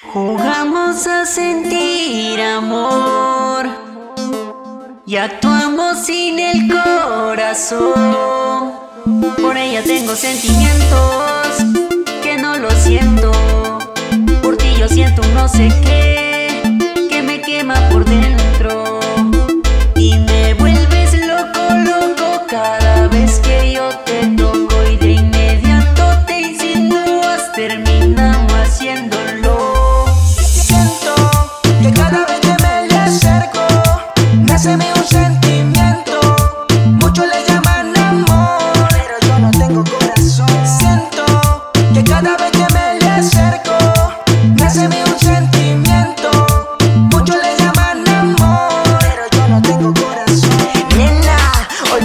Jugamos a sentir amor y actuamos sin el corazón. Por ella tengo sentimientos que no lo siento. Por ti yo siento un no sé qué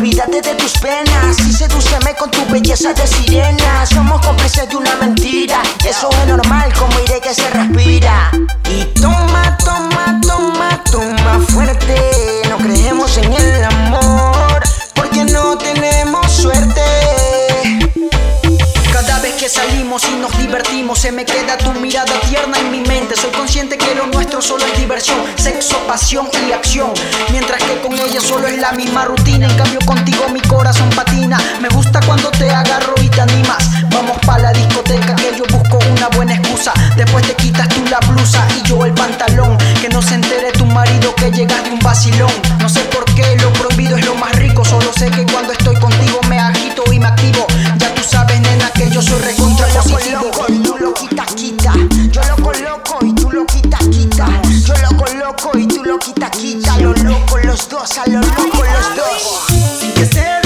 olvídate de tus penas y sedúceme con tu belleza de sirena. Somos cómplices de una mentira, eso es normal como iré que se respira. Y toma, toma, toma, toma fuerte. No creemos en el amor porque no tenemos suerte. Cada vez que salimos y nos divertimos, se me queda tu mirada tierna en mi que lo nuestro solo es diversión, sexo, pasión y acción. Mientras que con ella solo es la misma rutina. En cambio, contigo mi corazón patina. Me gusta cuando te agarro y te animas. Vamos pa' la discoteca que yo busco una buena excusa. Después te quitas tú la blusa y yo el quita. Lo loco los dos, a lo loco los dos.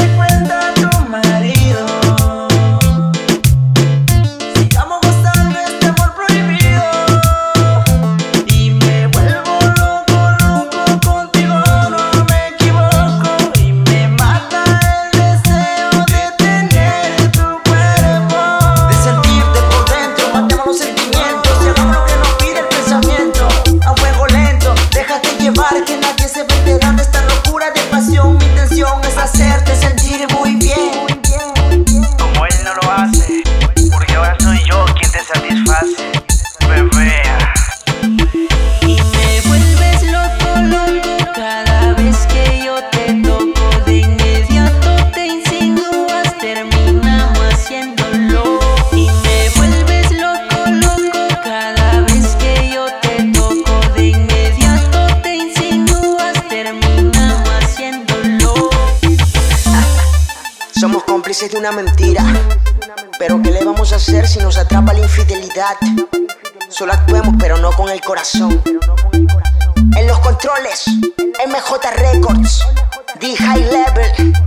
Cómplices de una mentira. Pero ¿qué le vamos a hacer si nos atrapa la infidelidad? Solo actuemos, pero no con el corazón. En los controles, MJ Records, The High Level.